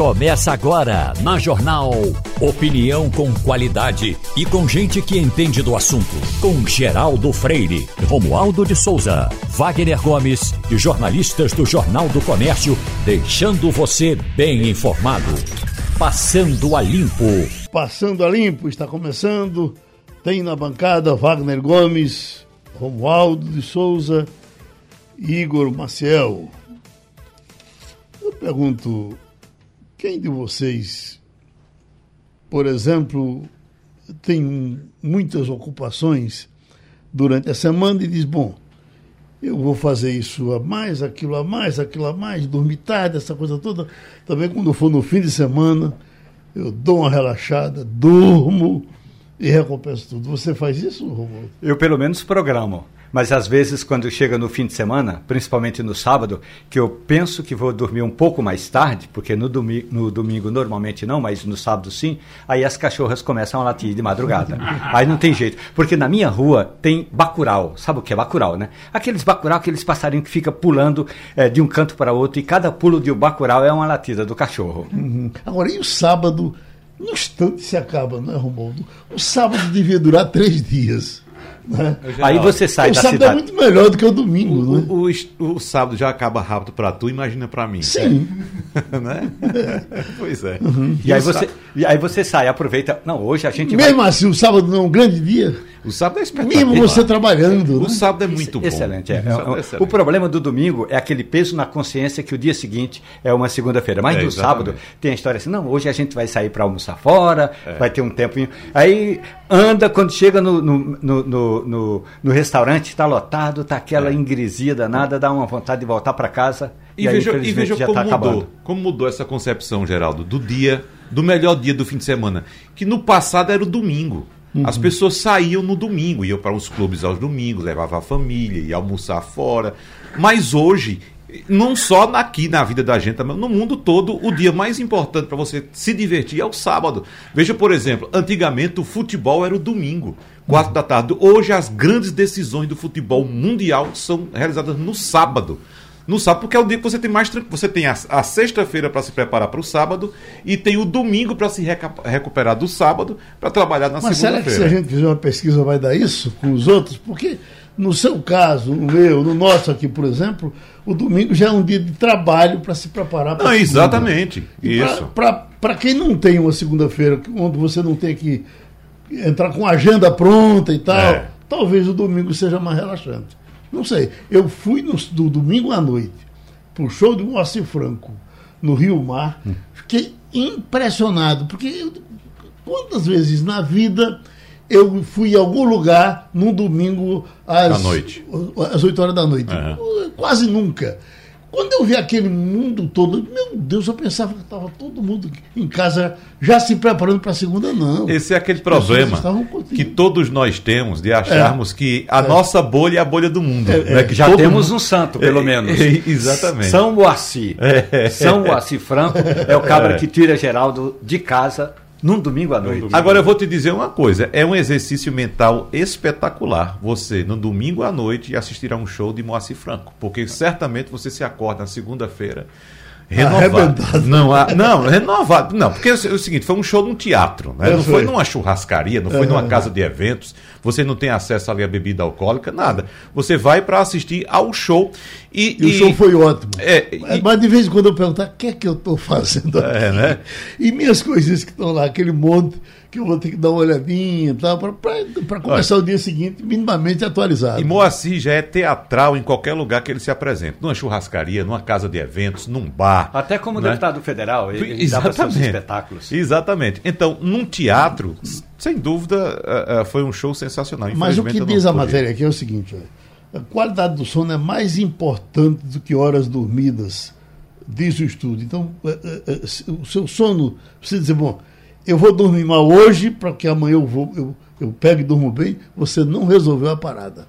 Começa agora na Jornal. Opinião com qualidade e com gente que entende do assunto. Com Geraldo Freire, Romualdo de Souza, Wagner Gomes e jornalistas do Jornal do Comércio, deixando você bem informado. Passando a Limpo. Passando a Limpo está começando. Tem na bancada Wagner Gomes, Romualdo de Souza, Igor Maciel. Eu pergunto, quem de vocês, por exemplo, tem muitas ocupações durante a semana e diz: bom, eu vou fazer isso a mais, aquilo a mais, aquilo a mais, dormir tarde, essa coisa toda. Também quando for no fim de semana, eu dou uma relaxada, durmo e recompenso tudo. Você faz isso, Romulo? Eu pelo menos programo. Mas às vezes, quando chega no fim de semana, principalmente no sábado, que eu penso que vou dormir um pouco mais tarde, porque no, domi no domingo normalmente não, mas no sábado sim, aí as cachorras começam a latir de madrugada. aí não tem jeito. Porque na minha rua tem bacural. Sabe o que é bacural, né? Aqueles bacural, aqueles passarinhos que ficam pulando é, de um canto para outro, e cada pulo de um bacural é uma latida do cachorro. Uhum. Agora, e o sábado? No instante se acaba, não é, Romualdo? O sábado devia durar três dias. Né? Aí você sai o da cidade. O sábado é muito melhor do que o domingo. O, né? o, o, o sábado já acaba rápido para tu, imagina para mim. Sim. né? Pois é. Uhum. E, aí você, e aí você sai, aproveita. Não, hoje a gente Mesmo vai... assim, o sábado não é um grande dia. O sábado é espetacular. Mesmo você trabalhando. O né? sábado é muito bom. Excelente. É. É, é, excelente. O problema do domingo é aquele peso na consciência que o dia seguinte é uma segunda-feira. Mas é, do sábado tem a história assim: não, hoje a gente vai sair para almoçar fora, é. vai ter um tempinho. Aí anda, quando chega no, no, no, no, no restaurante, está lotado, está aquela é. ingresia danada, dá uma vontade de voltar para casa. E, e veja, aí, e veja como tá mudou. Acabando. Como mudou essa concepção, Geraldo, do dia, do melhor dia do fim de semana. Que no passado era o domingo. Uhum. As pessoas saíam no domingo, iam para os clubes aos domingos, levavam a família, iam almoçar fora. Mas hoje, não só aqui na vida da gente, mas no mundo todo, o dia mais importante para você se divertir é o sábado. Veja, por exemplo, antigamente o futebol era o domingo, quatro da tarde. Hoje as grandes decisões do futebol mundial são realizadas no sábado no sábado, porque é o dia que você tem mais tranquilo. Você tem a, a sexta-feira para se preparar para o sábado e tem o domingo para se recuperar do sábado para trabalhar na segunda-feira. Mas será que se a gente fizer uma pesquisa vai dar isso com os outros? Porque no seu caso, no meu, no nosso aqui, por exemplo, o domingo já é um dia de trabalho para se preparar para Não, exatamente. Isso. Para quem não tem uma segunda-feira, onde você não tem que entrar com a agenda pronta e tal, é. talvez o domingo seja mais relaxante. Não sei. Eu fui no, do domingo à noite para o show de Moacir Franco no Rio Mar. Hum. Fiquei impressionado, porque eu, quantas vezes na vida eu fui em algum lugar num domingo às, noite. às 8 horas da noite? Uhum. Quase nunca. Quando eu vi aquele mundo todo, meu Deus, eu pensava que estava todo mundo em casa já se preparando para a segunda, não. Esse é aquele problema que todos nós temos de acharmos é. que a é. nossa bolha é a bolha do mundo. É, né? que já temos mundo... um santo, pelo é, menos. exatamente. São Moacir. É. São Moacir Franco é o cabra que tira Geraldo de casa num domingo à noite. Agora eu vou te dizer uma coisa: é um exercício mental espetacular você, no domingo à noite, assistir a um show de Moacir Franco. Porque certamente você se acorda na segunda-feira renovado. Não, a, não, renovado. Não, porque é o seguinte, foi um show num teatro, né? não foi numa churrascaria, não foi numa casa de eventos, você não tem acesso ali a bebida alcoólica, nada. Você vai para assistir ao show e, e, e, o show foi ótimo. É, e, Mas de vez em quando eu pergunto, o que é que eu estou fazendo aqui? É, né? E minhas coisinhas que estão lá, aquele monte que eu vou ter que dar uma olhadinha tal, para começar Olha, o dia seguinte minimamente atualizado. E Moacir já é teatral em qualquer lugar que ele se apresenta. Numa churrascaria, numa casa de eventos, num bar. Até como né? deputado federal, ele, ele Exatamente. dava seus espetáculos. Exatamente. Então, num teatro, sem dúvida, uh, uh, foi um show sensacional. Mas o que diz a matéria aqui é o seguinte: a qualidade do sono é mais importante do que horas dormidas, diz o estudo. Então, uh, o seu sono, você dizer, bom eu vou dormir mal hoje, para que amanhã eu, vou, eu, eu pegue e durmo bem, você não resolveu a parada.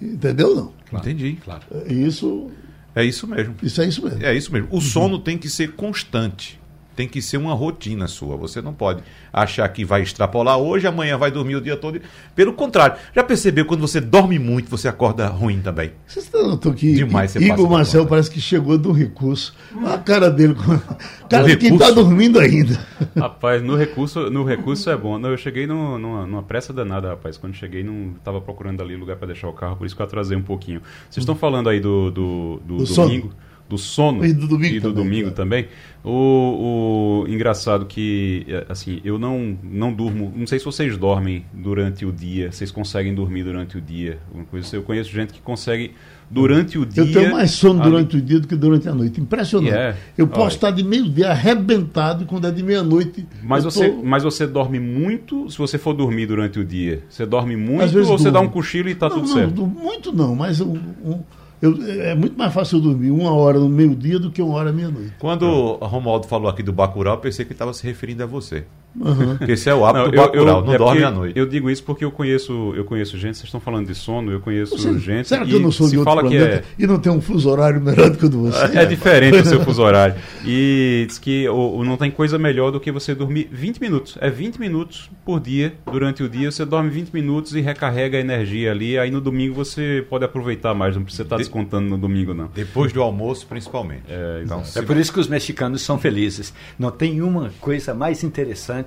Entendeu não? Claro, Entendi. Claro. É isso. É isso mesmo. Isso é isso mesmo. É isso mesmo. O uhum. sono tem que ser constante. Tem que ser uma rotina sua. Você não pode achar que vai extrapolar hoje, amanhã vai dormir o dia todo. Pelo contrário, já percebeu quando você dorme muito, você acorda ruim também? Você está notou que Demais, você Igor Marcel parece que chegou do recurso. A cara dele, cara de quem está dormindo ainda. Rapaz, no recurso, no recurso é bom. Eu cheguei no, numa, numa, pressa danada, rapaz. Quando cheguei, não estava procurando ali lugar para deixar o carro, por isso que eu atrasei um pouquinho. Vocês estão falando aí do, do, do domingo. Sono do sono e do domingo, e do também, domingo também. O, o, engraçado que é, assim eu não não durmo. Não sei se vocês dormem durante o dia. Vocês conseguem dormir durante o dia? Coisa, eu conheço gente que consegue durante o dia. Eu tenho mais sono durante o dia do que durante a noite. Impressionante. Yeah. Eu posso Olha. estar de meio dia arrebentado quando é de meia noite. Mas você tô... mas você dorme muito. Se você for dormir durante o dia, você dorme muito ou você durmo. dá um cochilo e está tudo não, certo? Muito não, mas um, um eu, é muito mais fácil eu dormir uma hora no meio-dia do que uma hora meia-noite. Quando é. Romualdo falou aqui do Bacurau, eu pensei que ele estava se referindo a você. Uhum. Porque esse é o hábito não, do Bacurau, não é dorme à noite. Eu digo isso porque eu conheço, eu conheço gente, vocês estão falando de sono, eu conheço você, gente. Será que eu não sou de outro fala planeta é... e não tem um fuso horário melhor do que o de você? É, é diferente o seu fuso horário. E diz que o, não tem coisa melhor do que você dormir 20 minutos. É 20 minutos por dia, durante o dia, você dorme 20 minutos e recarrega a energia ali. Aí no domingo você pode aproveitar mais, não precisa estar descontando no domingo, não. Depois do almoço, principalmente. É, então, é por isso que os mexicanos são felizes. Não tem uma coisa mais interessante.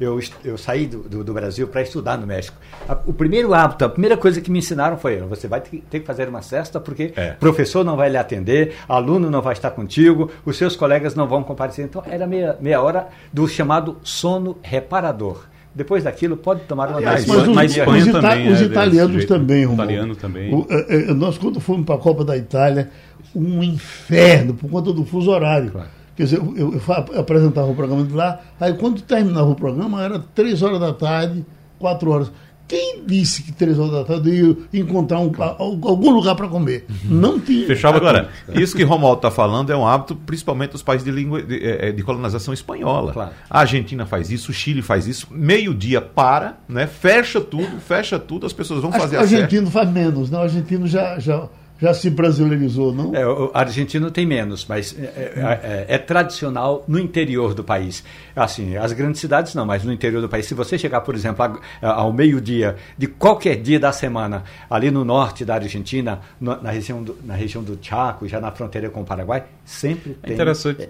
Eu eu saí do, do, do Brasil para estudar no México. A, o primeiro hábito, a primeira coisa que me ensinaram foi: você vai ter, ter que fazer uma cesta porque é. professor não vai lhe atender, aluno não vai estar contigo, os seus colegas não vão comparecer. Então era meia, meia hora do chamado sono reparador. Depois daquilo, pode tomar uma Aliás, mas, os, mas Espanha os, também os é italianos também, Romulo. Italiano também. O, é, é, nós, quando fomos para a Copa da Itália, um inferno por conta do fuso horário. Claro. Quer dizer, eu, eu, eu apresentava o programa de lá, aí quando terminava o programa era três horas da tarde, quatro horas. Quem disse que três horas da tarde eu ia encontrar um, algum lugar para comer? Não tinha. Fechava Agora, isso que Romualdo está falando é um hábito, principalmente dos países de, língua, de, é, é, de colonização espanhola. Claro. A Argentina faz isso, o Chile faz isso. Meio-dia para, né? fecha tudo, fecha tudo, as pessoas vão Acho fazer a O argentino faz menos, né? O argentino já, já já se brasileirizou, não? É, o argentino tem menos, mas é, é, é, é, tradicional no interior do país. Assim, as grandes cidades não, mas no interior do país. Se você chegar, por exemplo, ao meio-dia de qualquer dia da semana, ali no norte da Argentina, na, região do, na região do Chaco, já na fronteira com o Paraguai, sempre é tem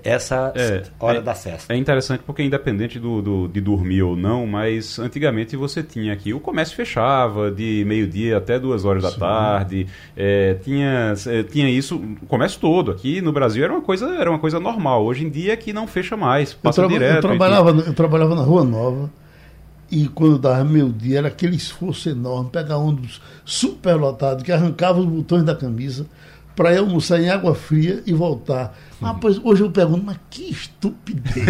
essa é, hora da cesta. É interessante porque, independente do, do, de dormir ou não, mas antigamente você tinha aqui, o comércio fechava de meio-dia até duas horas Sim. da tarde, tinha tinha, eh, tinha isso o comércio todo. Aqui no Brasil era uma coisa, era uma coisa normal. Hoje em dia que não fecha mais, passa eu direto. Eu trabalhava, eu trabalhava na Rua Nova e quando dava meu dia era aquele esforço enorme, pegar dos superlotados que arrancava os botões da camisa para almoçar em água fria e voltar. Ah, pois hoje eu pergunto, mas que estupidez!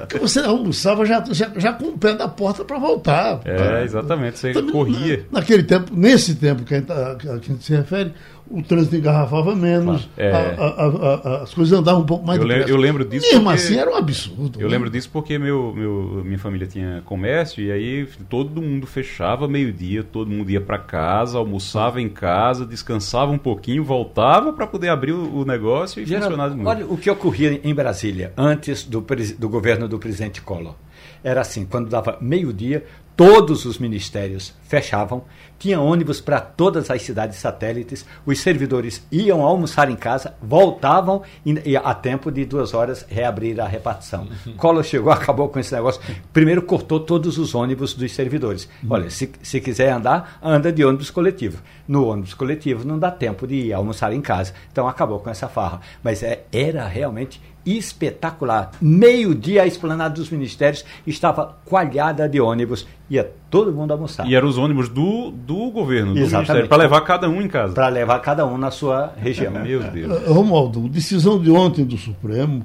Porque você almoçava já, já, já com o pé da porta para voltar. É, exatamente, você Também, corria. Na, naquele tempo, nesse tempo que a, gente, a, a gente se refere, o trânsito engarrafava menos, é. a, a, as coisas andavam um pouco mais eu, eu lembro disso. Mesmo porque, assim era um absurdo. Eu né? lembro disso porque meu, meu, minha família tinha comércio e aí todo mundo fechava meio-dia, todo mundo ia para casa, almoçava em casa, descansava um pouquinho, voltava para poder abrir o, o negócio e funcionar de novo. Olha o que ocorria em Brasília antes do, do governo do presidente Collor. Era assim, quando dava meio-dia, todos os ministérios fechavam, tinha ônibus para todas as cidades satélites, os servidores iam almoçar em casa, voltavam e, e a tempo de duas horas reabrir a repartição. Uhum. Collor chegou, acabou com esse negócio. Primeiro cortou todos os ônibus dos servidores. Uhum. Olha, se, se quiser andar, anda de ônibus coletivo. No ônibus coletivo não dá tempo de ir almoçar em casa. Então acabou com essa farra. Mas é, era realmente espetacular. Meio-dia a esplanada dos ministérios estava coalhada de ônibus. Ia todo mundo almoçar. E eram os ônibus do, do governo, do Exatamente. para levar cada um em casa. Para levar cada um na sua região. Meu Deus. Eh, Romualdo, decisão de ontem do Supremo,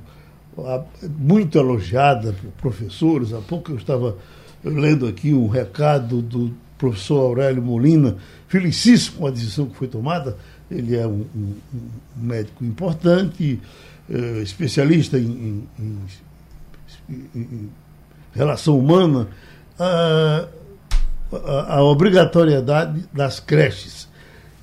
muito elogiada por professores. Há pouco eu estava lendo aqui um recado do professor Aurélio Molina, felicíssimo com a decisão que foi tomada. Ele é um, um, um médico importante, uh, especialista em, em, em, em, relação humana, a, a, a, obrigatoriedade das creches,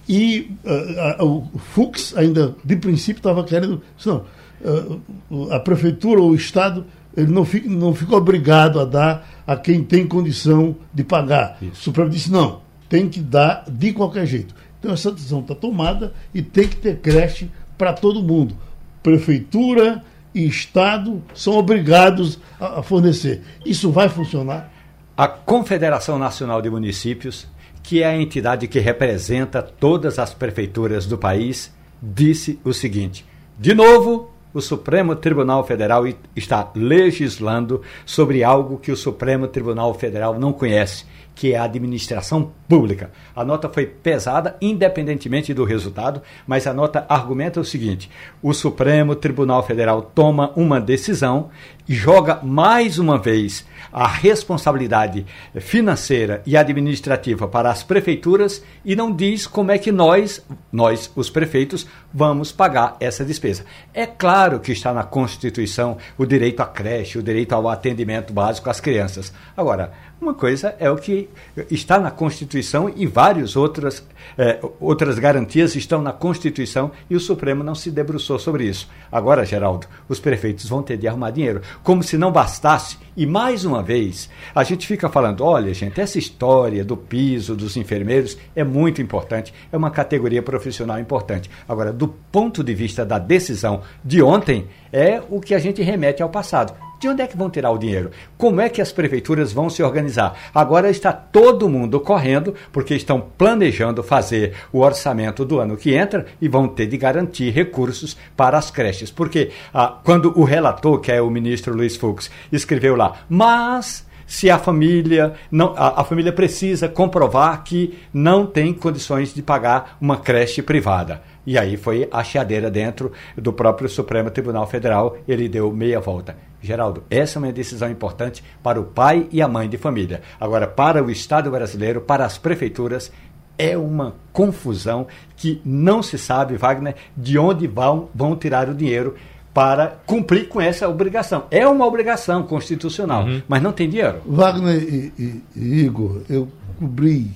E uh, uh, o Fux ainda, de princípio, estava querendo. Não, uh, a prefeitura ou o Estado ele não fica, não fica obrigado a dar a quem tem condição de pagar. Isso. O Supremo disse: não, tem que dar de qualquer jeito. Então essa decisão está tomada e tem que ter creche para todo mundo. Prefeitura e Estado são obrigados a, a fornecer. Isso vai funcionar? A Confederação Nacional de Municípios, que é a entidade que representa todas as prefeituras do país, disse o seguinte: de novo, o Supremo Tribunal Federal está legislando sobre algo que o Supremo Tribunal Federal não conhece que é a administração pública. A nota foi pesada, independentemente do resultado, mas a nota argumenta o seguinte: o Supremo Tribunal Federal toma uma decisão e joga mais uma vez a responsabilidade financeira e administrativa para as prefeituras e não diz como é que nós, nós, os prefeitos, vamos pagar essa despesa. É claro que está na Constituição o direito à creche, o direito ao atendimento básico às crianças. Agora, uma coisa é o que está na Constituição e várias outras, eh, outras garantias estão na Constituição e o Supremo não se debruçou sobre isso. Agora, Geraldo, os prefeitos vão ter de arrumar dinheiro, como se não bastasse. E mais uma vez, a gente fica falando: olha, gente, essa história do piso dos enfermeiros é muito importante, é uma categoria profissional importante. Agora, do ponto de vista da decisão de ontem, é o que a gente remete ao passado. De onde é que vão tirar o dinheiro? Como é que as prefeituras vão se organizar? Agora está todo mundo correndo, porque estão planejando fazer o orçamento do ano que entra e vão ter de garantir recursos para as creches. Porque ah, quando o relator, que é o ministro Luiz Fux, escreveu lá, mas se a família não a, a, família precisa comprovar que não tem condições de pagar uma creche privada. E aí foi a chiadeira dentro do próprio Supremo Tribunal Federal, ele deu meia volta. Geraldo, essa é uma decisão importante para o pai e a mãe de família. Agora, para o Estado brasileiro, para as prefeituras, é uma confusão que não se sabe, Wagner, de onde vão, vão tirar o dinheiro para cumprir com essa obrigação. É uma obrigação constitucional, uhum. mas não tem dinheiro. Wagner e, e, e, Igor, eu cobri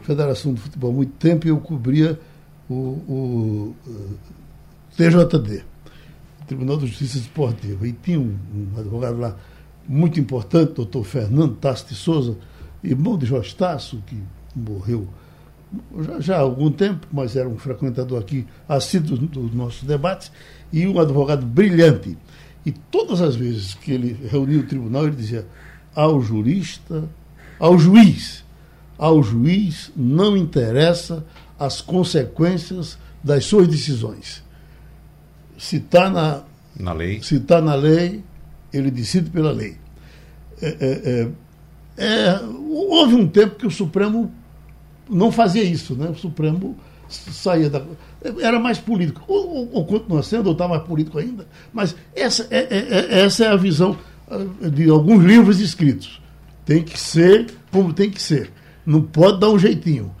Federação de Futebol há muito tempo e eu cobria o, o, o TJD. Tribunal de Justiça Esportiva. E tinha um, um advogado lá muito importante, doutor Fernando Tasso de Souza, irmão de Jorge Tasso, que morreu já, já, há algum tempo, mas era um frequentador aqui assíduo dos nossos debates, e um advogado brilhante. E todas as vezes que ele reunia o tribunal, ele dizia ao jurista, ao juiz, ao juiz não interessa as consequências das suas decisões se está na, na lei, se está na lei, ele decide pela lei. É, é, é, é, houve um tempo que o Supremo não fazia isso, né? O Supremo saía da era mais político ou, ou, ou continua sendo ou está mais político ainda, mas essa é, é, é, essa é a visão ah, de alguns livros escritos. Tem que ser como tem que ser. Não pode dar um jeitinho.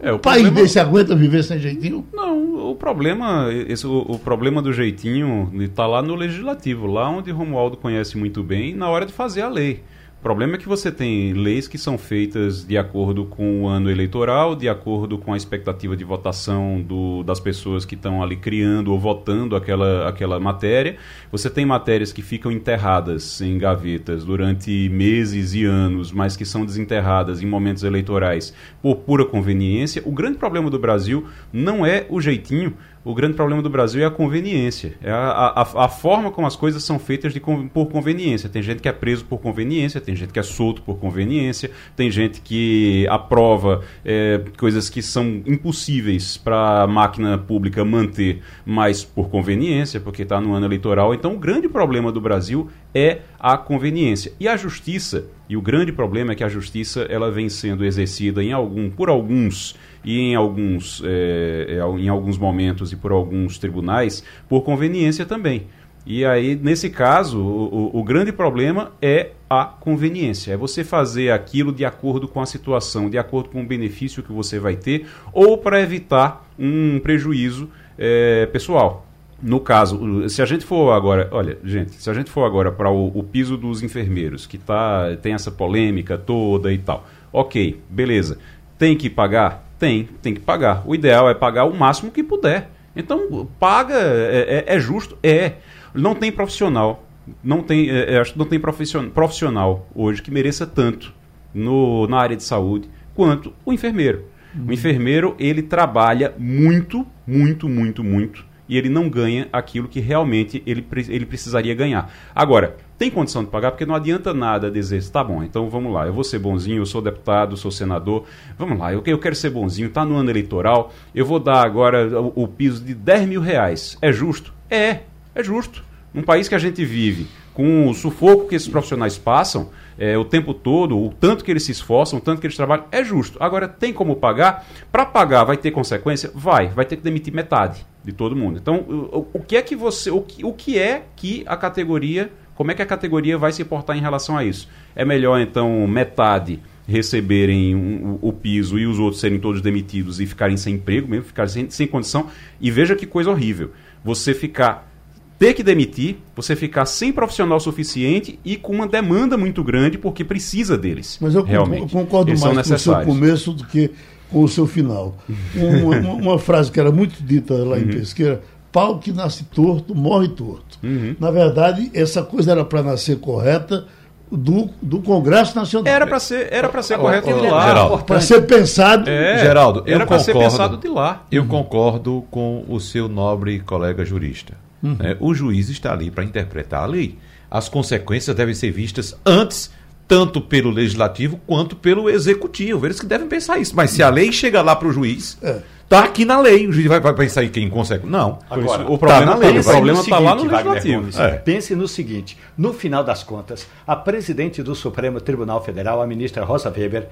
É, o país problema... desse aguenta viver sem jeitinho? Não, o problema, esse, o, o problema do jeitinho está lá no legislativo, lá onde Romualdo conhece muito bem, na hora de fazer a lei problema é que você tem leis que são feitas de acordo com o ano eleitoral, de acordo com a expectativa de votação do, das pessoas que estão ali criando ou votando aquela, aquela matéria. Você tem matérias que ficam enterradas em gavetas durante meses e anos, mas que são desenterradas em momentos eleitorais por pura conveniência. O grande problema do Brasil não é o jeitinho o grande problema do Brasil é a conveniência. É a, a, a forma como as coisas são feitas de, por conveniência. Tem gente que é preso por conveniência, tem gente que é solto por conveniência, tem gente que aprova é, coisas que são impossíveis para a máquina pública manter, mas por conveniência, porque está no ano eleitoral. Então, o grande problema do Brasil é a conveniência. E a justiça, e o grande problema é que a justiça ela vem sendo exercida em algum, por alguns e em alguns, é, em alguns momentos e por alguns tribunais por conveniência também. E aí, nesse caso, o, o, grande problema é a conveniência. É você fazer aquilo de acordo com a situação, de acordo com o benefício que você vai ter, ou para evitar um prejuízo é, pessoal. No caso, se a gente for agora, olha, gente, se a gente for agora para o, o, piso dos enfermeiros, que tá, tem essa polêmica toda e tal, ok, beleza. Tem que pagar? Tem, tem que pagar. O ideal é pagar o máximo que puder. Então, paga, é, é, é justo? É. Não tem profissional, não tem, é, é acho que não tem profissional hoje que mereça tanto no, na área de saúde quanto o enfermeiro. Uhum. O enfermeiro, ele trabalha muito, muito, muito, muito e ele não ganha aquilo que realmente ele, ele precisaria ganhar. Agora, tem condição de pagar, porque não adianta nada dizer, tá bom, então vamos lá, eu vou ser bonzinho, eu sou deputado, sou senador, vamos lá, eu, eu quero ser bonzinho, tá no ano eleitoral, eu vou dar agora o, o piso de 10 mil reais. É justo? É, é justo. Num país que a gente vive, com o sufoco que esses profissionais passam é, o tempo todo, o tanto que eles se esforçam, o tanto que eles trabalham, é justo. Agora, tem como pagar? Para pagar, vai ter consequência? Vai, vai ter que demitir metade de todo mundo. Então, o, o que é que você. O que, o que é que a categoria. Como é que a categoria vai se portar em relação a isso? É melhor, então, metade receberem um, o, piso e os outros serem todos demitidos e ficarem sem emprego mesmo, ficarem sem, sem condição. E veja que coisa horrível. Você ficar ter que demitir, você ficar sem profissional suficiente e com uma demanda muito grande porque precisa deles. Mas eu realmente. concordo Eles mais com o seu começo do que com o seu final. uma, uma, uma, frase que era muito dita lá em uhum. Pesqueira, pau que nasce torto, morre torto. Uhum. Na verdade, essa coisa era para nascer correta do, do Congresso Nacional. Era para ser, era para ser correto de lá. Para ser pensado. É, Geraldo, era para ser pensado de lá. Eu uhum. concordo com o seu nobre colega jurista. Uhum. Né? O juiz está ali para interpretar a lei. As consequências devem ser vistas antes tanto pelo legislativo quanto pelo executivo. Eles que devem pensar isso. Mas se a lei chega lá para o juiz, é. Tá aqui na lei. O juiz vai, vai pensar em quem consegue. Não. Agora, o problema está tá, o problema tá lá no legislativo. É. Pense no seguinte: no final das contas, a presidente do Supremo Tribunal Federal, a ministra Rosa Weber,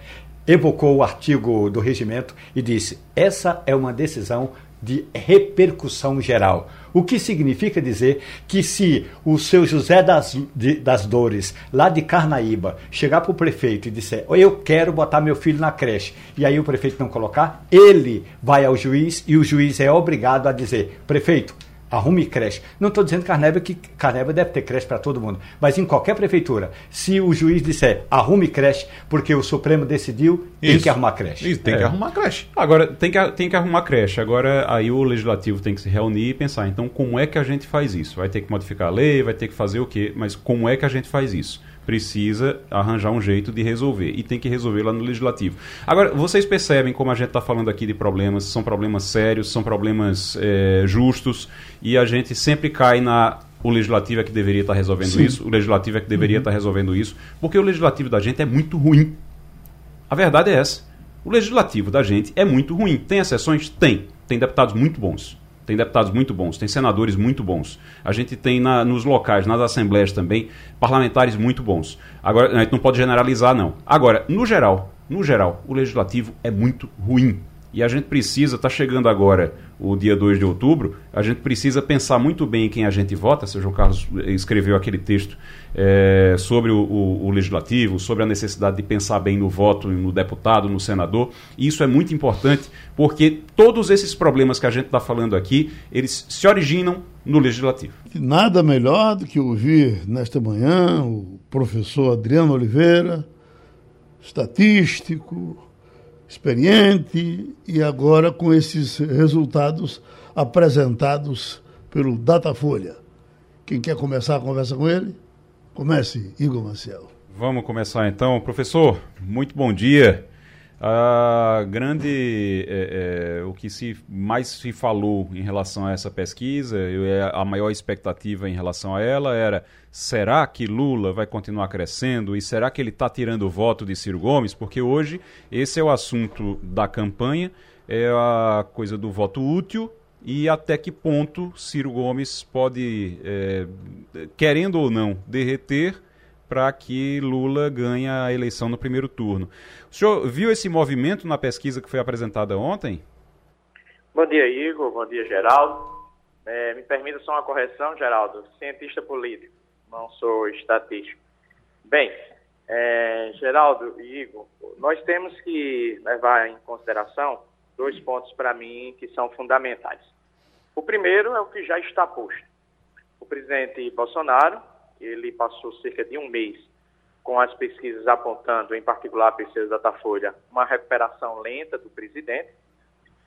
evocou o artigo do regimento e disse: essa é uma decisão de repercussão geral. O que significa dizer que se o seu José das, de, das Dores, lá de Carnaíba, chegar para o prefeito e disser eu quero botar meu filho na creche, e aí o prefeito não colocar, ele vai ao juiz e o juiz é obrigado a dizer, prefeito, arrume creche. Não estou dizendo Carneba que Carneba deve ter creche para todo mundo, mas em qualquer prefeitura, se o juiz disser arrume creche porque o Supremo decidiu, Isso. tem que arrumar creche. Isso, tem é. que arrumar creche. Agora, tem que, tem que arrumar creche. Agora, aí o legislativo tem que se reunir e pensar, então, como é que a gente faz isso? Vai ter que modificar a lei, vai ter que fazer o quê? Mas como é que a gente faz isso? Precisa arranjar um jeito de resolver e tem que resolver lá no legislativo. Agora, vocês percebem como a gente está falando aqui de problemas, são problemas sérios, são problemas é, justos e a gente sempre cai na o legislativo é que deveria estar tá resolvendo Sim. isso, o legislativo é que deveria estar uhum. tá resolvendo isso, porque o legislativo da gente é muito ruim. A verdade é essa. O legislativo da gente é muito ruim. Tem exceções? Tem. Tem deputados muito bons. Tem deputados muito bons, tem senadores muito bons. A gente tem na, nos locais, nas assembleias também, parlamentares muito bons. Agora, a gente não pode generalizar, não. Agora, no geral, no geral, o legislativo é muito ruim. E a gente precisa, está chegando agora o dia 2 de outubro, a gente precisa pensar muito bem em quem a gente vota. O João Carlos escreveu aquele texto é, sobre o, o, o, legislativo, sobre a necessidade de pensar bem no voto, no deputado, no senador. E isso é muito importante porque todos esses problemas que a gente está falando aqui, eles se originam no legislativo. Nada melhor do que ouvir nesta manhã o professor Adriano Oliveira, estatístico, experiente e agora com esses resultados apresentados pelo Datafolha. Quem quer começar a conversa com ele? Comece, Igor Marcel. Vamos começar então. Professor, muito bom dia. A grande, é, é, o que se mais se falou em relação a essa pesquisa, é, a maior expectativa em relação a ela era: será que Lula vai continuar crescendo e será que ele está tirando o voto de Ciro Gomes? Porque hoje esse é o assunto da campanha, é a coisa do voto útil e até que ponto Ciro Gomes pode, é, querendo ou não, derreter para que Lula ganhe a eleição no primeiro turno. O senhor viu esse movimento na pesquisa que foi apresentada ontem? Bom dia, Igor. Bom dia, Geraldo. É, me permita só uma correção, Geraldo. Cientista político, não sou estatístico. Bem, é, Geraldo e Igor, nós temos que levar em consideração dois pontos para mim que são fundamentais. O primeiro é o que já está posto. O presidente Bolsonaro ele passou cerca de um mês com as pesquisas apontando, em particular a pesquisa da Datafolha, uma recuperação lenta do presidente.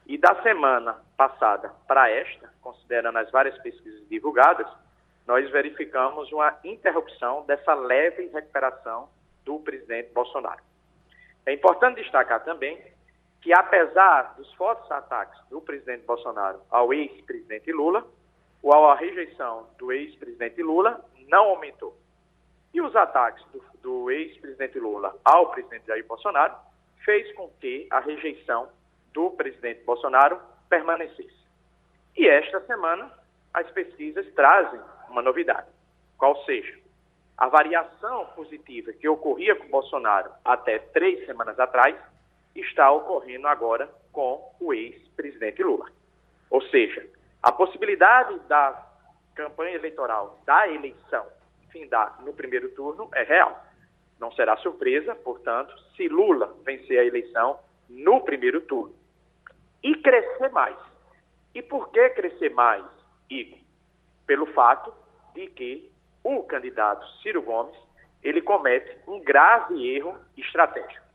E da semana passada para esta, considerando as várias pesquisas divulgadas, nós verificamos uma interrupção dessa leve recuperação do presidente Bolsonaro. É importante destacar também que, apesar dos fortes ataques do presidente Bolsonaro ao ex-presidente Lula, ou a rejeição do ex-presidente Lula não aumentou. E os ataques do, do ex-presidente Lula ao presidente Jair Bolsonaro fez com que a rejeição do presidente Bolsonaro permanecesse. E esta semana, as pesquisas trazem uma novidade, qual seja, a variação positiva que ocorria com Bolsonaro até três semanas atrás está ocorrendo agora com o ex-presidente Lula. Ou seja, a possibilidade da campanha eleitoral, da eleição, findar no primeiro turno é real. Não será surpresa, portanto, se Lula vencer a eleição no primeiro turno. E crescer mais. E por que crescer mais, Igor? Pelo fato de que o candidato Ciro Gomes ele comete um grave erro estratégico.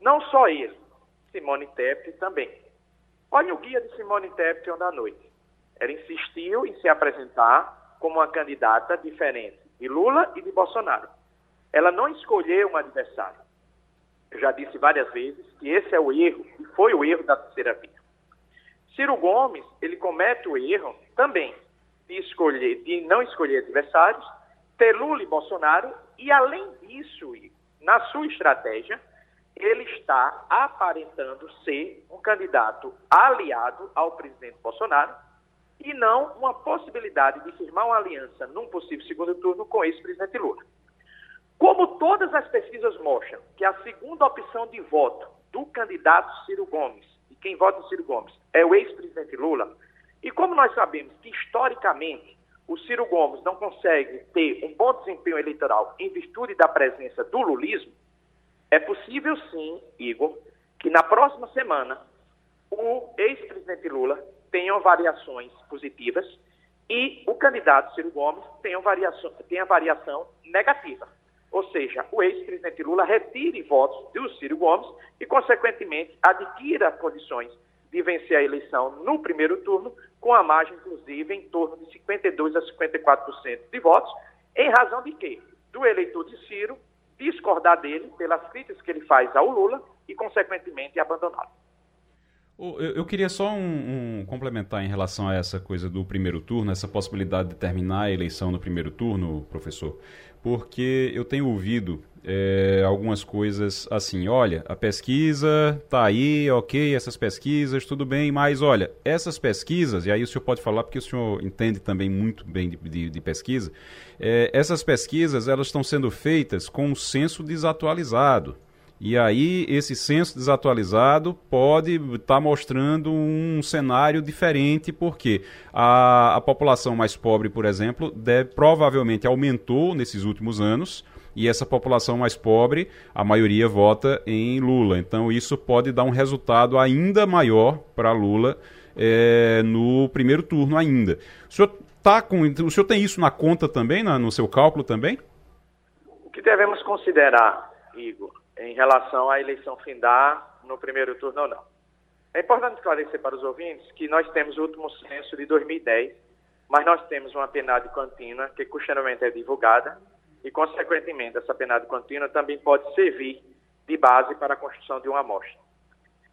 Não só ele, Simone Tebet também. Olha o guia de Simone Tebet ontem à noite. Ela insistiu em se apresentar como uma candidata diferente de Lula e de Bolsonaro. Ela não escolheu um adversário. Eu já disse várias vezes que esse é o erro, e foi o erro da terceira via. Ciro Gomes, ele comete o erro também de escolher, de não escolher adversários, ter Lula e Bolsonaro, e além disso, na sua estratégia, ele está aparentando ser um candidato aliado ao presidente Bolsonaro e não uma possibilidade de firmar uma aliança num possível segundo turno com esse presidente Lula. Como todas as pesquisas mostram que a segunda opção de voto do candidato Ciro Gomes, e quem vota em Ciro Gomes, é o ex-presidente Lula, e como nós sabemos que historicamente o Ciro Gomes não consegue ter um bom desempenho eleitoral em virtude da presença do lulismo, é possível sim, Igor, que na próxima semana o ex-presidente Lula tenha variações positivas e o candidato Ciro Gomes tenha, variação, tenha variação negativa. Ou seja, o ex-presidente Lula retire votos do Ciro Gomes e, consequentemente, adquira condições de vencer a eleição no primeiro turno, com a margem, inclusive, em torno de 52% a 54% de votos, em razão de quê? Do eleitor de Ciro discordar dele pelas críticas que ele faz ao Lula e, consequentemente, abandoná-lo. Eu queria só um, um, complementar em relação a essa coisa do primeiro turno, essa possibilidade de terminar a eleição no primeiro turno, professor, porque eu tenho ouvido é, algumas coisas assim, olha, a pesquisa tá aí, ok, essas pesquisas, tudo bem, mas olha, essas pesquisas, e aí o senhor pode falar porque o senhor entende também muito bem de, de, de pesquisa, é, essas pesquisas elas estão sendo feitas com um censo desatualizado. E aí, esse censo desatualizado pode estar tá mostrando um cenário diferente, porque a, a população mais pobre, por exemplo, deve, provavelmente aumentou nesses últimos anos, e essa população mais pobre, a maioria vota em Lula. Então, isso pode dar um resultado ainda maior para Lula é, no primeiro turno ainda. O senhor, tá com, o senhor tem isso na conta também, na, no seu cálculo também? O que devemos considerar, Igor, em relação à eleição findar no primeiro turno ou não. É importante esclarecer para os ouvintes que nós temos o último censo de 2010, mas nós temos uma PNAD contínua que costumeiramente é divulgada e, consequentemente, essa PNAD contínua também pode servir de base para a construção de uma amostra.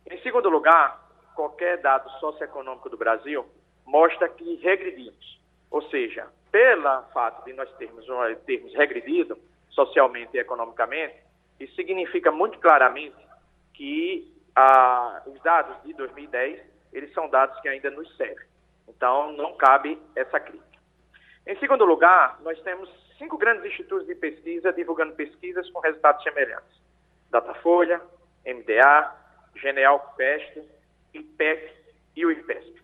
Em segundo lugar, qualquer dado socioeconômico do Brasil mostra que regredimos, ou seja, pelo fato de nós termos, termos regredido socialmente e economicamente, isso significa muito claramente que ah, os dados de 2010, eles são dados que ainda nos servem. Então, não cabe essa crítica. Em segundo lugar, nós temos cinco grandes institutos de pesquisa divulgando pesquisas com resultados semelhantes. Datafolha, MDA, Geneal Pest, IPEC e o IPESP.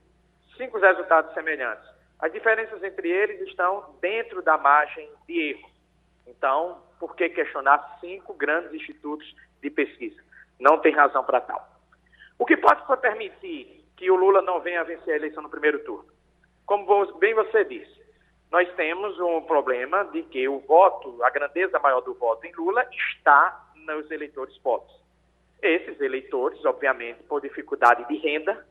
Cinco resultados semelhantes. As diferenças entre eles estão dentro da margem de erro. Então, por que questionar cinco grandes institutos de pesquisa? Não tem razão para tal. O que pode permitir que o Lula não venha a vencer a eleição no primeiro turno? Como bem você disse, nós temos um problema de que o voto, a grandeza maior do voto em Lula está nos eleitores pobres. Esses eleitores, obviamente, por dificuldade de renda,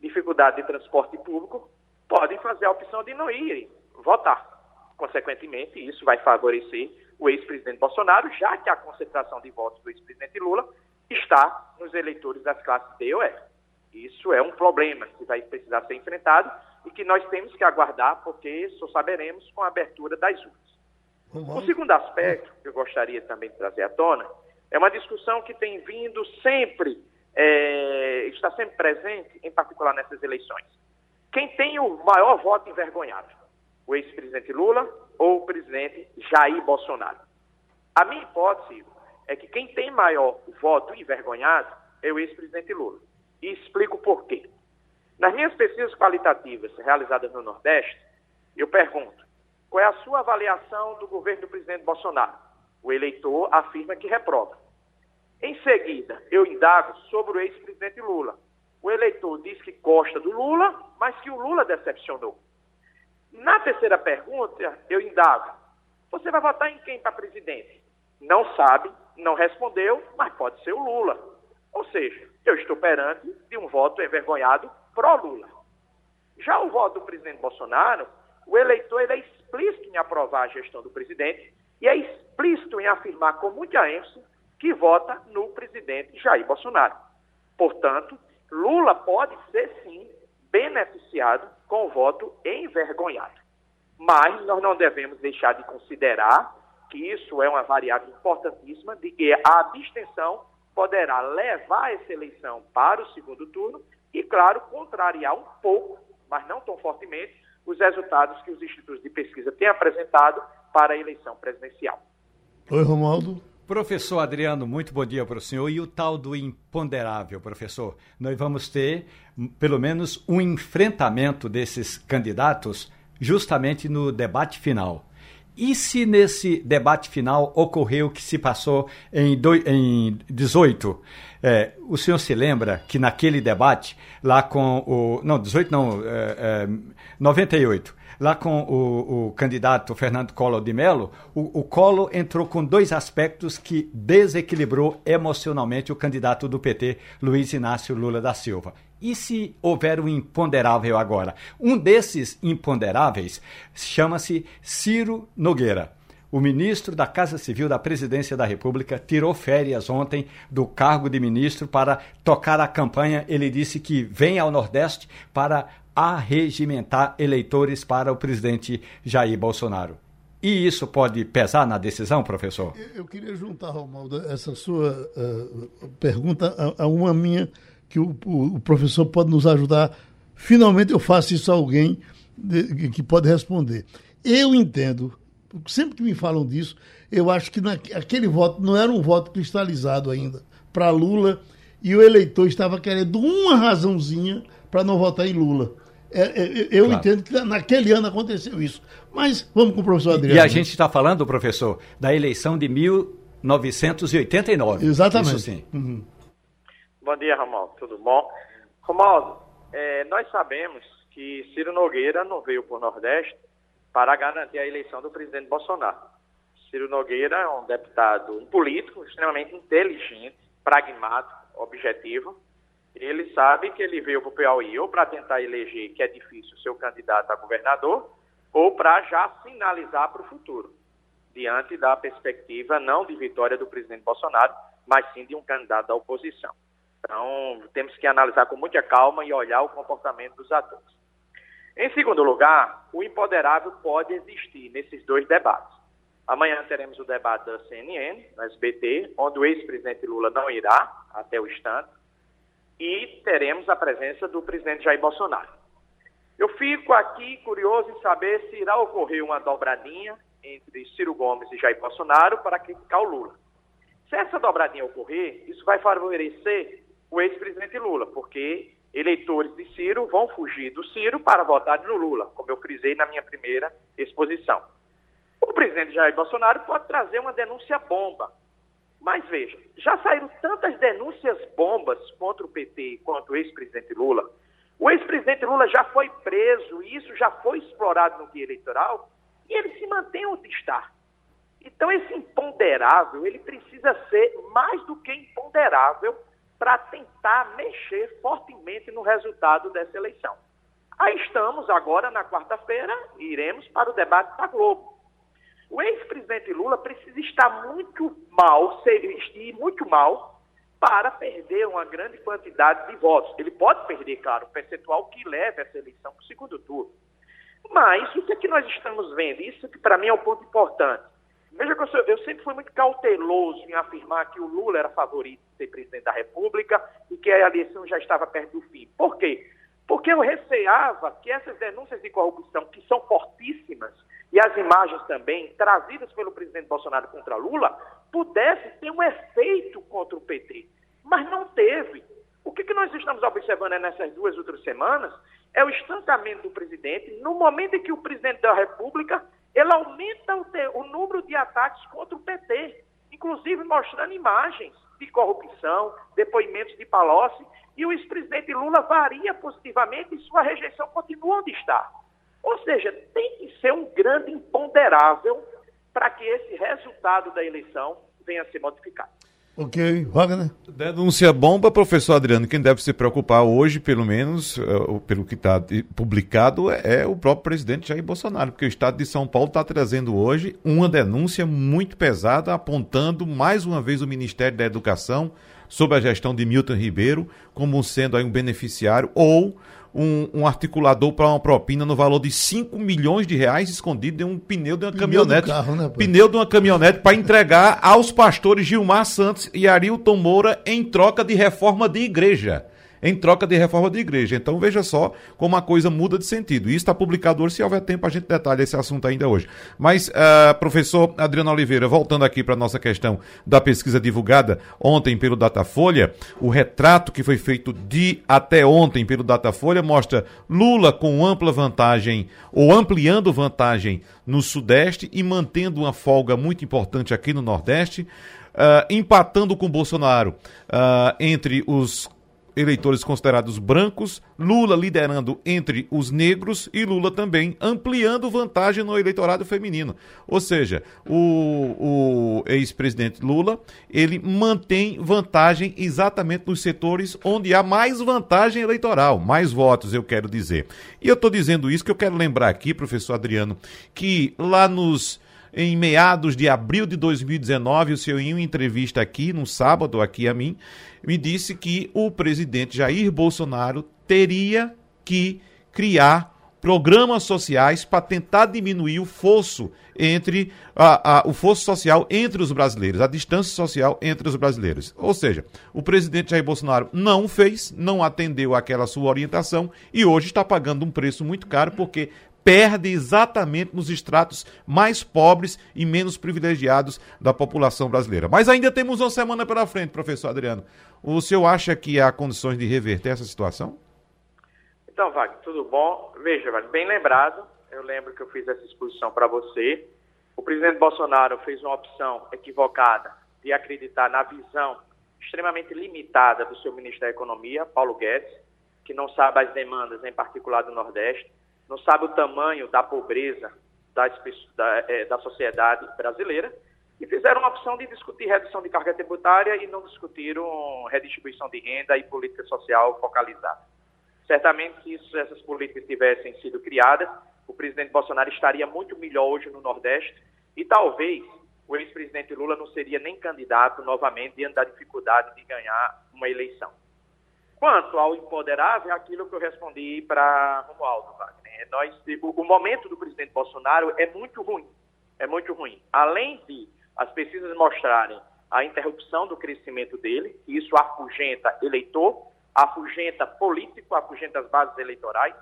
dificuldade de transporte público, podem fazer a opção de não ir votar. Consequentemente, isso vai favorecer o ex-presidente Bolsonaro, já que a concentração de votos do ex-presidente Lula está nos eleitores das classes D ou E. Isso é um problema que vai precisar ser enfrentado e que nós temos que aguardar, porque só saberemos com a abertura das urnas. O segundo aspecto que eu gostaria também de trazer à tona é uma discussão que tem vindo sempre, é, está sempre presente, em particular nessas eleições. Quem tem o maior voto envergonhado? O ex-presidente Lula ou o presidente Jair Bolsonaro? A minha hipótese é que quem tem maior voto envergonhado é o ex-presidente Lula. E explico por quê. Nas minhas pesquisas qualitativas realizadas no Nordeste, eu pergunto: qual é a sua avaliação do governo do presidente Bolsonaro? O eleitor afirma que reprova. Em seguida, eu indago sobre o ex-presidente Lula. O eleitor diz que gosta do Lula, mas que o Lula decepcionou. Na terceira pergunta, eu indago: você vai votar em quem para presidente? Não sabe, não respondeu, mas pode ser o Lula. Ou seja, eu estou perante de um voto envergonhado pró-Lula. Já o voto do presidente Bolsonaro, o eleitor ele é explícito em aprovar a gestão do presidente e é explícito em afirmar com muita ênfase que vota no presidente Jair Bolsonaro. Portanto, Lula pode ser sim beneficiado com o voto envergonhado. Mas nós não devemos deixar de considerar que isso é uma variável importantíssima de que a abstenção poderá levar essa eleição para o segundo turno e, claro, contrariar um pouco, mas não tão fortemente, os resultados que os institutos de pesquisa têm apresentado para a eleição presidencial. Oi, Romualdo. Professor Adriano, muito bom dia para o senhor. E o tal do imponderável, professor? Nós vamos ter, pelo menos, um enfrentamento desses candidatos justamente no debate final. E se nesse debate final ocorreu o que se passou em, do, em 18? É, o senhor se lembra que naquele debate, lá com o. Não, 18 não, é, é, 98 lá com o, o, candidato Fernando Collor de Mello, o, o Collor entrou com dois aspectos que desequilibrou emocionalmente o candidato do PT, Luiz Inácio Lula da Silva. E se houver um imponderável agora? Um desses imponderáveis chama-se Ciro Nogueira. O ministro da Casa Civil da Presidência da República tirou férias ontem do cargo de ministro para tocar a campanha. Ele disse que vem ao Nordeste para arregimentar eleitores para o presidente Jair Bolsonaro. E isso pode pesar na decisão, professor? Eu, queria juntar, Romaldo, essa sua uh, pergunta a, a uma minha que o, o, o, professor pode nos ajudar. Finalmente eu faço isso a alguém de, que pode responder. Eu entendo, sempre que me falam disso, eu acho que na, aquele voto não era um voto cristalizado ainda para Lula e o eleitor estava querendo uma razãozinha para não votar em Lula. É, é, eu claro. entendo que naquele ano aconteceu isso. Mas vamos com o professor Adriano. E a gente está falando, professor, da eleição de 1989. Exatamente. Isso sim. Uhum. Bom dia, Romaldo. Tudo bom? Romaldo, é, nós sabemos que Ciro Nogueira não veio para o Nordeste para garantir a eleição do presidente Bolsonaro. Ciro Nogueira é um deputado, um político extremamente inteligente, pragmático, objetivo. Ele sabe que ele veio para o Piauí ou para tentar eleger, que é difícil, seu candidato a governador, ou para já sinalizar para o futuro, diante da perspectiva não de vitória do presidente Bolsonaro, mas sim de um candidato da oposição. Então, temos que analisar com muita calma e olhar o comportamento dos atores. Em segundo lugar, o impoderável pode existir nesses dois debates. Amanhã teremos o debate da CNN, no SBT, onde o ex-presidente Lula não irá até o instante, e teremos a presença do presidente Jair Bolsonaro. Eu fico aqui curioso em saber se irá ocorrer uma dobradinha entre Ciro Gomes e Jair Bolsonaro para criticar o Lula. Se essa dobradinha ocorrer, isso vai favorecer o ex-presidente Lula, porque eleitores de Ciro vão fugir do Ciro para votar no Lula, como eu frisei na minha primeira exposição. O presidente Jair Bolsonaro pode trazer uma denúncia bomba. Mas veja, já saíram tantas denúncias bombas contra o PT quanto o ex-presidente Lula. O ex-presidente Lula já foi preso e isso já foi explorado no dia eleitoral e ele se mantém onde está. Então esse imponderável, ele precisa ser mais do que imponderável para tentar mexer fortemente no resultado dessa eleição. Aí estamos agora na quarta-feira e iremos para o debate da Globo. O ex-presidente Lula precisa estar muito mal, ser, muito mal, para perder uma grande quantidade de votos. Ele pode perder, claro, o percentual que leva essa eleição para o segundo turno. Mas o que, é que nós estamos vendo? Isso que para mim é um ponto importante. Veja que eu, eu, sempre fui muito cauteloso em afirmar que o Lula era favorito de ser presidente da República e que a eleição já estava perto do fim. Por quê? Porque eu receava que essas denúncias de corrupção, que são fortíssimas, e as imagens também trazidas pelo presidente Bolsonaro contra Lula, pudesse ter um efeito contra o PT. Mas não teve. O que, que nós estamos observando nessas duas outras semanas é o estancamento do presidente. No momento em que o presidente da República ele aumenta o, te, o número de ataques contra o PT, inclusive mostrando imagens de corrupção, depoimentos de Palocci, e o ex-presidente Lula varia positivamente e sua rejeição continua onde está. Ou seja, tem que ser um grande imponderável para que esse resultado da eleição venha a ser modificado. Ok, Wagner. Denúncia bomba, professor Adriano. Quem deve se preocupar hoje, pelo menos, eh, pelo que está publicado, é o próprio presidente Jair Bolsonaro, porque o Estado de São Paulo está trazendo hoje uma denúncia muito pesada, apontando mais uma vez o Ministério da Educação sob a gestão de Milton Ribeiro como sendo aí um beneficiário ou um, um articulador para uma propina no valor de 5 milhões de reais escondido em um pneu de uma pneu caminhonete. Carro, né, pneu de uma caminhonete para entregar aos pastores Gilmar Santos e Arilton Moura em troca de reforma de igreja em troca de reforma de igreja. Então veja só como a coisa muda de sentido. Isso está publicado hoje, se houver tempo a gente detalha esse assunto ainda hoje. Mas, uh, professor Adriano Oliveira, voltando aqui para a nossa questão da pesquisa divulgada ontem pelo Datafolha, o retrato que foi feito de até ontem pelo Datafolha mostra Lula com ampla vantagem ou ampliando vantagem no Sudeste e mantendo uma folga muito importante aqui no Nordeste. Uh, empatando com Bolsonaro uh, entre os eleitores considerados brancos, Lula liderando entre os negros e Lula também ampliando vantagem no eleitorado feminino. Ou seja, o, o ex-presidente Lula ele mantém vantagem exatamente nos setores onde há mais vantagem eleitoral, mais votos, eu quero dizer. E eu estou dizendo isso que eu quero lembrar aqui, professor Adriano, que lá nos em meados de abril de 2019, o senhor em uma entrevista aqui, no sábado, aqui a mim, me disse que o presidente Jair Bolsonaro teria que criar programas sociais para tentar diminuir o fosso entre a, a, o fosso social entre os brasileiros, a distância social entre os brasileiros. Ou seja, o presidente Jair Bolsonaro não fez, não atendeu aquela sua orientação e hoje está pagando um preço muito caro porque perde exatamente nos estratos mais pobres e menos privilegiados da população brasileira. Mas ainda temos uma semana pela frente, professor Adriano. O senhor acha que há condições de reverter essa situação? Então, Wagner, tudo bom? Veja, Wagner, bem lembrado, eu lembro que eu fiz essa exposição para você. O presidente Bolsonaro fez uma opção equivocada de acreditar na visão extremamente limitada do seu ministro da Economia, Paulo Guedes, que não sabe as demandas, em particular do Nordeste não sabe o tamanho da pobreza da, é, da sociedade brasileira, e fizeram uma opção de discutir redução de carga tributária e não discutiram redistribuição de renda e política social focalizada. Certamente, se isso, essas políticas tivessem sido criadas, o presidente Bolsonaro estaria muito melhor hoje no Nordeste e talvez o ex-presidente Lula não seria nem candidato novamente diante da dificuldade de ganhar uma eleição. Quanto ao empoderável, é aquilo que eu respondi para Romualdo Wagner. É, nós, o, o momento do presidente Bolsonaro é muito ruim. É muito ruim. Além de as pesquisas mostrarem a interrupção do crescimento dele, isso afugenta eleitor, afugenta político, afugenta as bases eleitorais.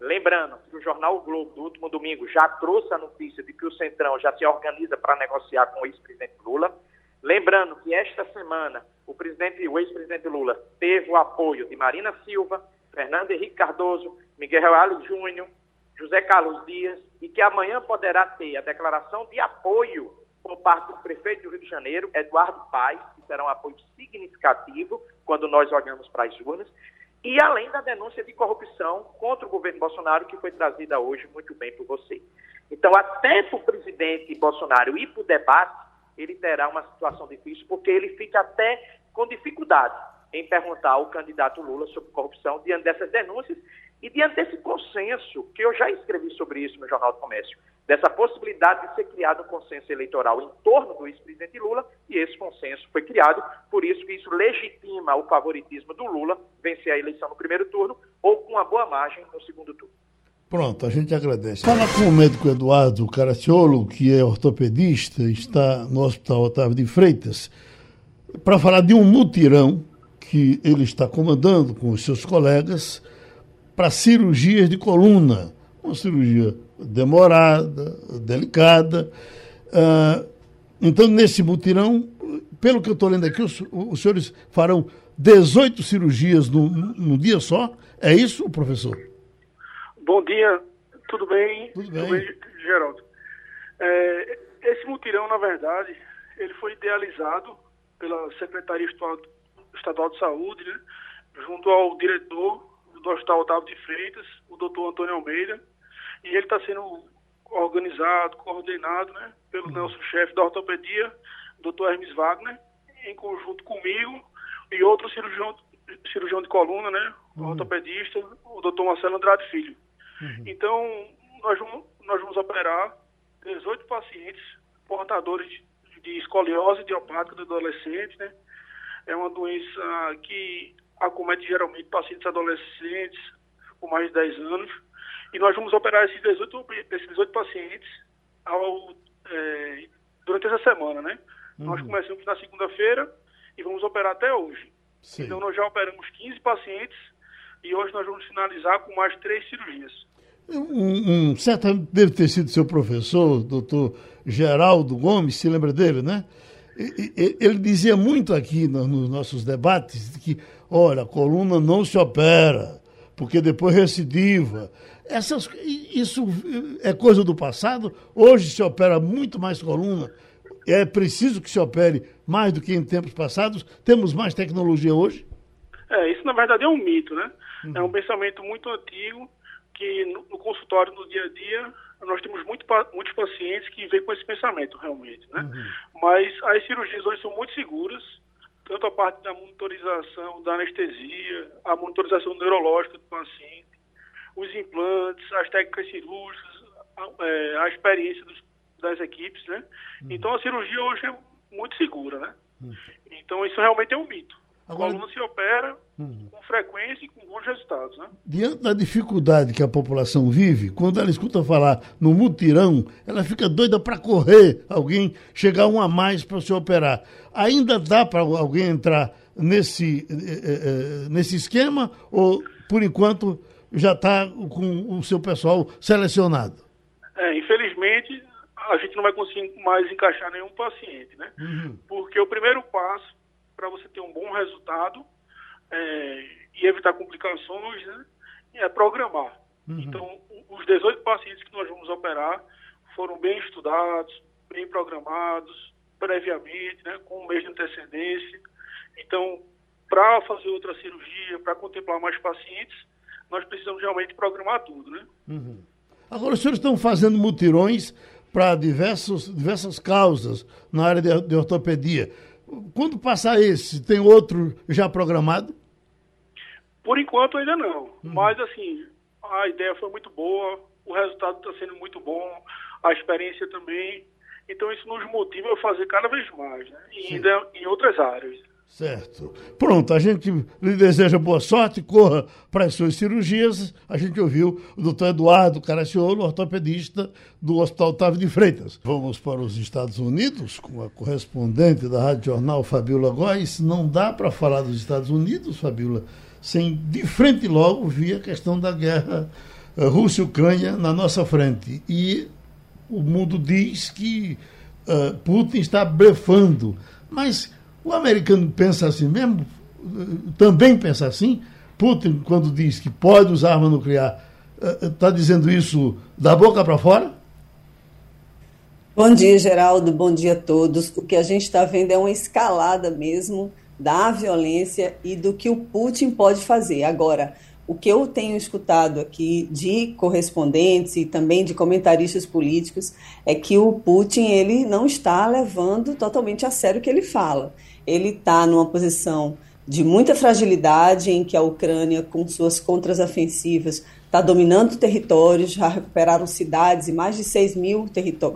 Lembrando que o jornal o Globo, do último domingo, já trouxe a notícia de que o Centrão já se organiza para negociar com o ex-presidente Lula. Lembrando que esta semana o presidente, o ex-presidente Lula teve o apoio de Marina Silva, Fernando Henrique Cardoso, Miguel Alves Júnior, José Carlos Dias, e que amanhã poderá ter a declaração de apoio por parte do prefeito do Rio de Janeiro, Eduardo Paes, que será um apoio significativo quando nós olhamos para as urnas, e além da denúncia de corrupção contra o governo Bolsonaro, que foi trazida hoje muito bem por você. Então, até para o presidente Bolsonaro ir para o debate, ele terá uma situação difícil, porque ele fica até com dificuldade em perguntar ao candidato Lula sobre corrupção diante dessas denúncias e diante desse consenso, que eu já escrevi sobre isso no Jornal do Comércio, dessa possibilidade de ser criado um consenso eleitoral em torno do ex-presidente Lula, e esse consenso foi criado, por isso que isso legitima o favoritismo do Lula vencer a eleição no primeiro turno ou com uma boa margem no segundo turno. Pronto, a gente agradece. Fala com o médico Eduardo Caraciolo, que é ortopedista, está no Hospital Otávio de Freitas, para falar de um mutirão que ele está comandando com os seus colegas para cirurgias de coluna. Uma cirurgia demorada, delicada. Uh, então, nesse mutirão, pelo que eu estou lendo aqui, os, os, senhores farão 18 cirurgias no, no dia só. É isso, professor? Bom dia, tudo bem? Tudo bem, tudo bem Geraldo. É, esse mutirão, na verdade, ele foi idealizado pela Secretaria Estadual de Saúde, né, junto ao diretor do Hospital Otávio de Freitas, o doutor Antônio Almeida, e ele está sendo organizado, coordenado né, pelo uhum. nosso chefe da ortopedia, doutor Hermes Wagner, em conjunto comigo e outro cirurgião, cirurgião de coluna, né, uhum. ortopedista, o doutor Marcelo Andrade Filho. Uhum. Então, nós vamos, nós vamos operar 18 pacientes portadores de, de escoliose idiopática do adolescente, né? É uma doença que acomete geralmente pacientes adolescentes com mais de 10 anos. E nós vamos operar esses 18, esses 18 pacientes ao, é, durante essa semana, né? Uhum. Nós começamos na segunda-feira e vamos operar até hoje. Sim. Então nós já operamos 15 pacientes e hoje nós vamos finalizar com mais três cirurgias. Um, um certo deve ter sido seu professor, doutor Geraldo Gomes, se lembra dele, né? Ele dizia muito aqui nos nossos debates que, olha, a coluna não se opera, porque depois recidiva. Essas, isso é coisa do passado. Hoje se opera muito mais coluna. É preciso que se opere mais do que em tempos passados. Temos mais tecnologia hoje? É, isso na verdade é um mito, né? Uhum. É um pensamento muito antigo que no, no, consultório, no dia a dia, nós temos muito, muitos pacientes que vêm com esse pensamento, realmente, né? Uhum. Mas as cirurgias hoje são muito seguras, tanto a parte da monitorização da anestesia, a monitorização neurológica do paciente, os implantes, as técnicas cirúrgicas, a, é, a experiência dos, das equipes, né? Uhum. Então a cirurgia hoje é muito segura, né? Uhum. Então isso realmente é um mito. Agora, o aluno se opera uhum. com frequência e com bons resultados. Né? Diante da dificuldade que a população vive, quando ela escuta falar no mutirão, ela fica doida para correr, alguém chegar um a mais para se operar. Ainda dá para alguém entrar nesse, eh, eh, eh, nesse esquema ou, por enquanto, já está com o seu pessoal selecionado? É, infelizmente, a gente não vai conseguir mais encaixar nenhum paciente, né? Uhum. Porque o primeiro passo para você ter um bom resultado é, e evitar complicações, né? É programar. Uhum. Então, os 18 pacientes que nós vamos operar foram bem estudados, bem programados, previamente, né, com um mês de antecedência. Então, para fazer outra cirurgia, para contemplar mais pacientes, nós precisamos realmente programar tudo, né? Uhum. Agora, os senhores estão fazendo mutirões para diversas causas na área de, de ortopedia. Quando passar esse, tem outro já programado? Por enquanto ainda não. Uhum. Mas assim, a ideia foi muito boa, o resultado está sendo muito bom, a experiência também. Então isso nos motiva a fazer cada vez mais, né? E ainda em outras áreas. Certo. Pronto, a gente lhe deseja boa sorte, corra para as suas cirurgias. A gente ouviu o doutor Eduardo Caraciolo, ortopedista do Hospital Otávio de Freitas. Vamos para os Estados Unidos com a correspondente da Rádio Jornal, Fabiola Góes. Não dá para falar dos Estados Unidos, Fabiola, sem de frente logo vir a questão da guerra uh, Rússia-Ucrânia na nossa frente. E o mundo diz que uh, Putin está blefando. Mas o americano pensa assim mesmo, também pensa assim. Putin, quando diz que pode usar arma nuclear, está eh, dizendo isso da boca para fora? Bom dia, Geraldo. Bom dia a todos. O que a gente está vendo é uma escalada mesmo da violência e do que o Putin pode fazer. Agora, o que eu tenho escutado aqui de correspondentes e também de comentaristas políticos é que o Putin ele não está levando totalmente a sério o que ele fala ele está numa posição de muita fragilidade, em que a Ucrânia, com suas contras-ofensivas, está dominando territórios, já recuperaram cidades e mais de 6 mil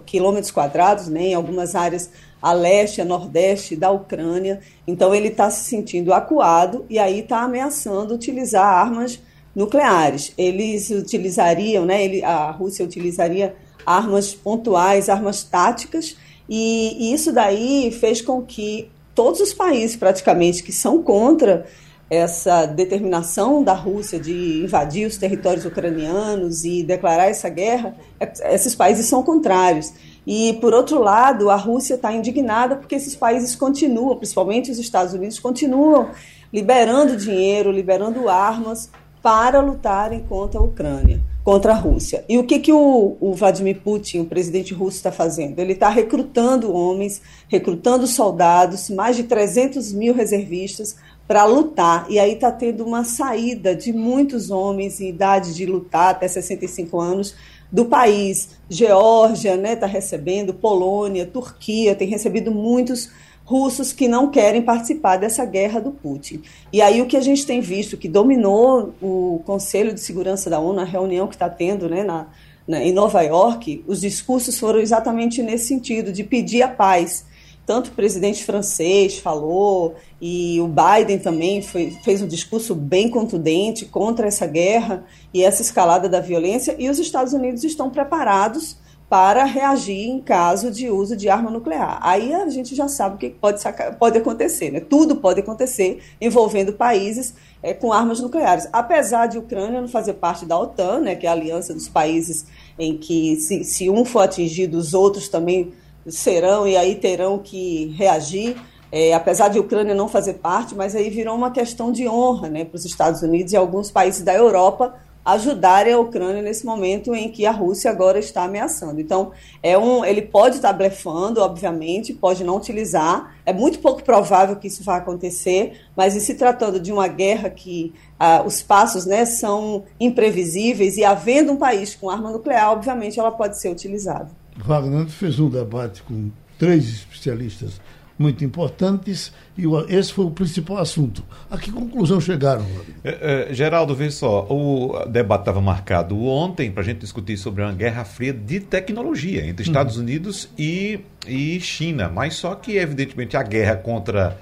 quilômetros quadrados, né, em algumas áreas a leste, a nordeste da Ucrânia. Então ele está se sentindo acuado e aí está ameaçando utilizar armas nucleares. Eles utilizariam, né, ele, a Rússia utilizaria armas pontuais, armas táticas, e, e isso daí fez com que todos os países praticamente que são contra essa determinação da Rússia de invadir os territórios ucranianos e declarar essa guerra, é, esses países são contrários. E, por outro lado, a Rússia está indignada porque esses países continuam, principalmente os Estados Unidos, continuam liberando dinheiro, liberando armas para lutarem contra a Ucrânia, contra a Rússia. E o que, que o, o Vladimir Putin, o presidente russo, está fazendo? Ele está recrutando homens, recrutando soldados, mais de 300 mil reservistas para lutar. E aí está tendo uma saída de muitos homens em idade de lutar até 65 anos do país. Geórgia está né, tá recebendo, Polônia, Turquia, tem recebido muitos russos que não querem participar dessa guerra do Putin. E aí o que a gente tem visto, que dominou o Conselho de Segurança da ONU, a reunião que está tendo né, na, na, em Nova York, os discursos foram exatamente nesse sentido, de pedir a paz. Tanto o presidente francês falou, e o Biden também foi, fez um discurso bem contundente contra essa guerra e essa escalada da violência, e os Estados Unidos estão preparados para reagir em caso de uso de arma nuclear. Aí a gente já sabe o que pode, pode acontecer, né? Tudo pode acontecer envolvendo países é, com armas nucleares. Apesar de Ucrânia não fazer parte da OTAN, né, que é a aliança dos países em que se, se um for atingido, os outros também serão e aí terão que reagir. É, apesar de Ucrânia não fazer parte, mas aí virou uma questão de honra né, para os Estados Unidos e alguns países da Europa ajudarem a Ucrânia nesse momento em que a Rússia agora está ameaçando. Então, é um, ele pode estar blefando, obviamente, pode não utilizar. É muito pouco provável que isso vá acontecer, mas em se tratando de uma guerra que ah, os passos né, são imprevisíveis e havendo um país com arma nuclear, obviamente ela pode ser utilizada. Wagner fez um debate com três especialistas muito importantes e esse foi o principal assunto. A que conclusão chegaram? É, é, Geraldo, vê só, o debate estava marcado ontem para a gente discutir sobre uma guerra fria de tecnologia entre Estados uhum. Unidos e, e China, mas só que, evidentemente, a guerra contra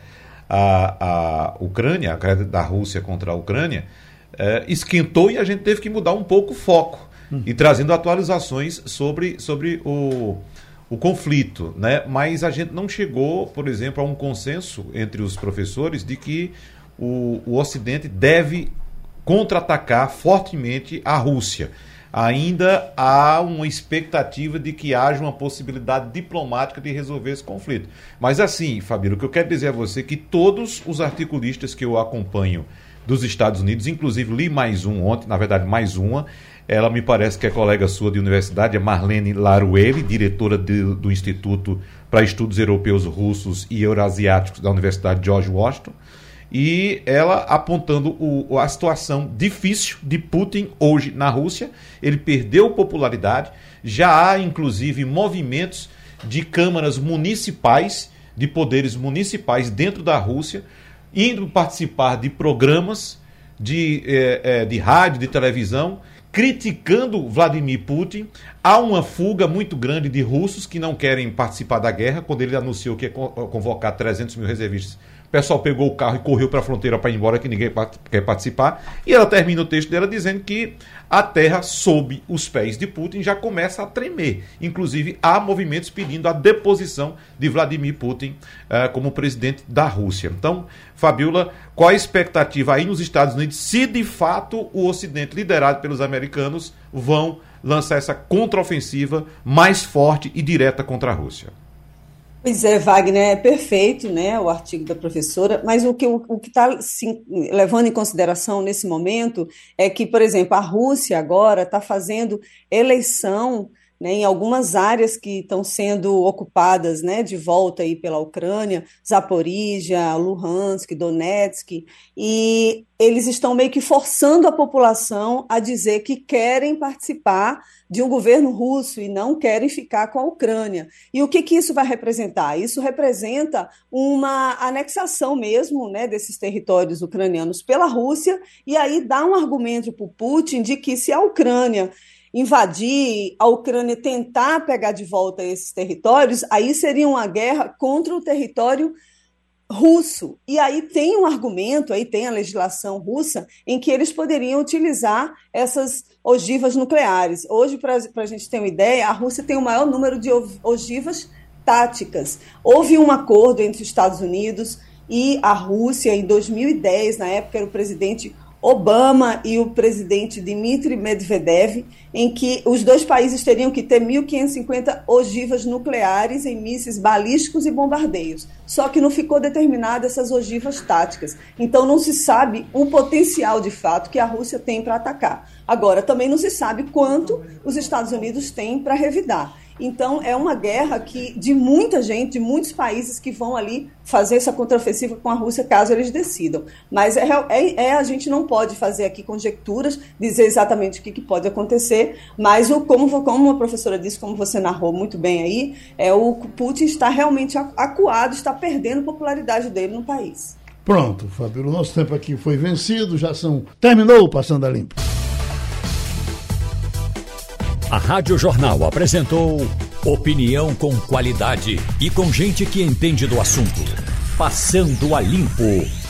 a, a Ucrânia, a guerra da Rússia contra a Ucrânia, é, esquentou e a gente teve que mudar um pouco o foco e trazendo atualizações sobre, sobre o o conflito, né? Mas a gente não chegou, por exemplo, a um consenso entre os professores de que o, o Ocidente deve contra-atacar fortemente a Rússia. Ainda há uma expectativa de que haja uma possibilidade diplomática de resolver esse conflito. Mas assim, Fabíola, o que eu quero dizer a você é que todos os articulistas que eu acompanho dos Estados Unidos, inclusive li mais um ontem, na verdade mais uma, ela me parece que é colega sua de universidade, é Marlene Laruelli, diretora de, do Instituto para Estudos Europeus Russos e Eurasiáticos da Universidade George Washington. E ela apontando o, a situação difícil de Putin hoje na Rússia. Ele perdeu popularidade. Já há, inclusive, movimentos de câmaras municipais, de poderes municipais dentro da Rússia, indo participar de programas de, é, é, de rádio, de televisão, criticando Vladimir Putin. Há uma fuga muito grande de russos que não querem participar da guerra, quando ele anunciou que ia convocar 300 mil reservistas. Pessoal pegou o carro e correu para a fronteira para ir embora, que ninguém quer participar. E ela termina o texto dela dizendo que a terra sob os pés de Putin já começa a tremer. Inclusive, há movimentos pedindo a deposição de Vladimir Putin uh, como presidente da Rússia. Então, Fabiola, qual a expectativa aí nos Estados Unidos se de fato o Ocidente, liderado pelos americanos, vão lançar essa contraofensiva mais forte e direta contra a Rússia? Pois é, Wagner, é perfeito né, o artigo da professora, mas o que o, o está levando em consideração nesse momento é que, por exemplo, a Rússia agora está fazendo eleição né, em algumas áreas que estão sendo ocupadas né, de volta aí pela Ucrânia, Zaporizhia, Luhansk, Donetsk, e eles estão meio que forçando a população a dizer que querem participar de um governo russo e não querem ficar com a Ucrânia. E o que, que isso vai representar? Isso representa uma anexação mesmo né, desses territórios ucranianos pela Rússia, e aí dá um argumento para o Putin de que se a Ucrânia invadir, a Ucrânia tentar pegar de volta esses territórios, aí seria uma guerra contra o território russo. E aí tem um argumento, aí tem a legislação russa, em que eles poderiam utilizar essas ogivas nucleares. Hoje, para a gente ter uma ideia, a Rússia tem o maior número de ogivas táticas. Houve um acordo entre os Estados Unidos e a Rússia em 2010, na época era o presidente Obama e o presidente Dmitry Medvedev, em que os dois países teriam que ter 1.550 ogivas nucleares em mísseis balísticos e bombardeios. Só que não ficou determinada essas ogivas táticas. Então não se sabe o potencial de fato que a Rússia tem para atacar. Agora, também não se sabe quanto os Estados Unidos têm para revidar. Então, é uma guerra que de muita gente, de muitos países que vão ali fazer essa contraofensiva com a Rússia, caso eles decidam. Mas é, é, é a gente não pode fazer aqui conjecturas, dizer exatamente o que, que pode acontecer, mas o, como, como a professora disse, como você narrou muito bem aí, é o Putin está realmente acuado, está perdendo popularidade dele no país. Pronto, Fábio, o nosso tempo aqui foi vencido, já são. Terminou Passando a Limpo. A Rádio Jornal apresentou opinião com qualidade e com gente que entende do assunto. Passando a Limpo.